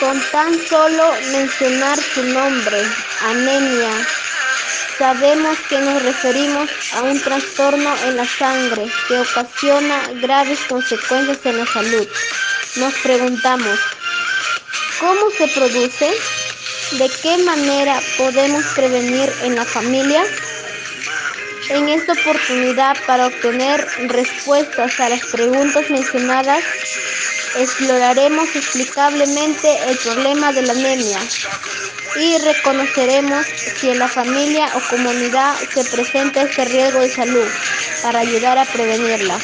Con tan solo mencionar su nombre, anemia, sabemos que nos referimos a un trastorno en la sangre que ocasiona graves consecuencias en la salud. Nos preguntamos, ¿cómo se produce? ¿De qué manera podemos prevenir en la familia? En esta oportunidad para obtener respuestas a las preguntas mencionadas, exploraremos explicablemente el problema de la anemia y reconoceremos si en la familia o comunidad se presenta este riesgo de salud para ayudar a prevenirla.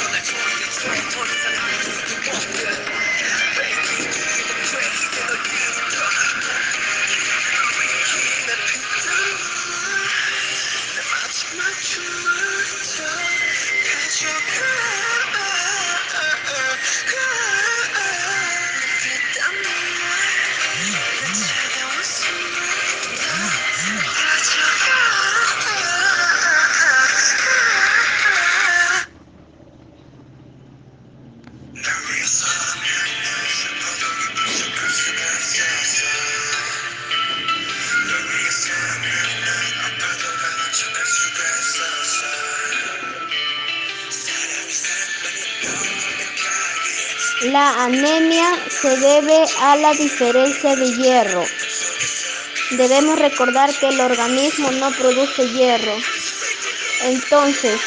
La anemia se debe a la diferencia de hierro. Debemos recordar que el organismo no produce hierro. Entonces,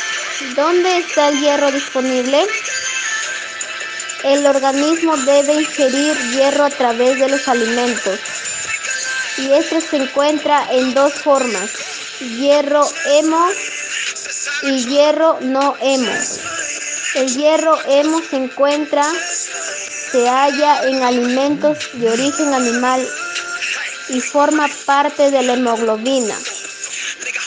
¿dónde está el hierro disponible? El organismo debe ingerir hierro a través de los alimentos. Y esto se encuentra en dos formas, hierro hemo y hierro no hemo. El hierro hemo se encuentra se halla en alimentos de origen animal y forma parte de la hemoglobina.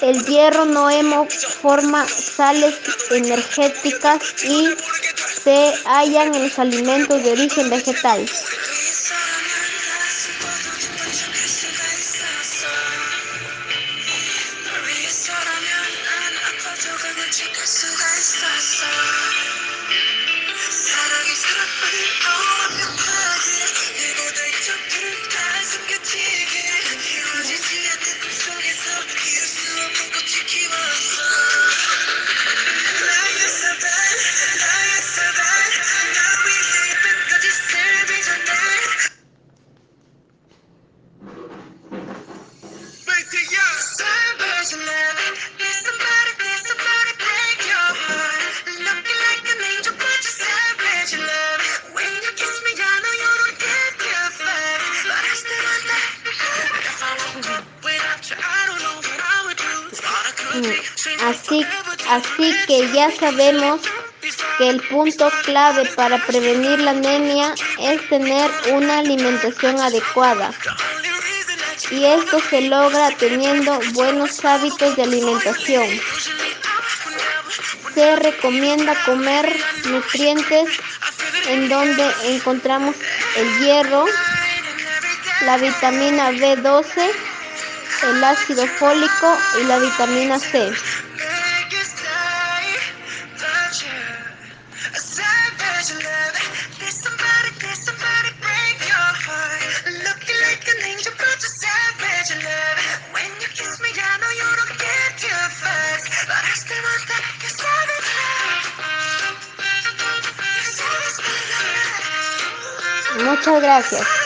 El hierro no hemo forma sales energéticas y se hallan en los alimentos de origen vegetal. Así, así que ya sabemos que el punto clave para prevenir la anemia es tener una alimentación adecuada. Y esto se logra teniendo buenos hábitos de alimentación. Se recomienda comer nutrientes en donde encontramos el hierro, la vitamina B12, el ácido fólico y la vitamina C. Muchas gracias.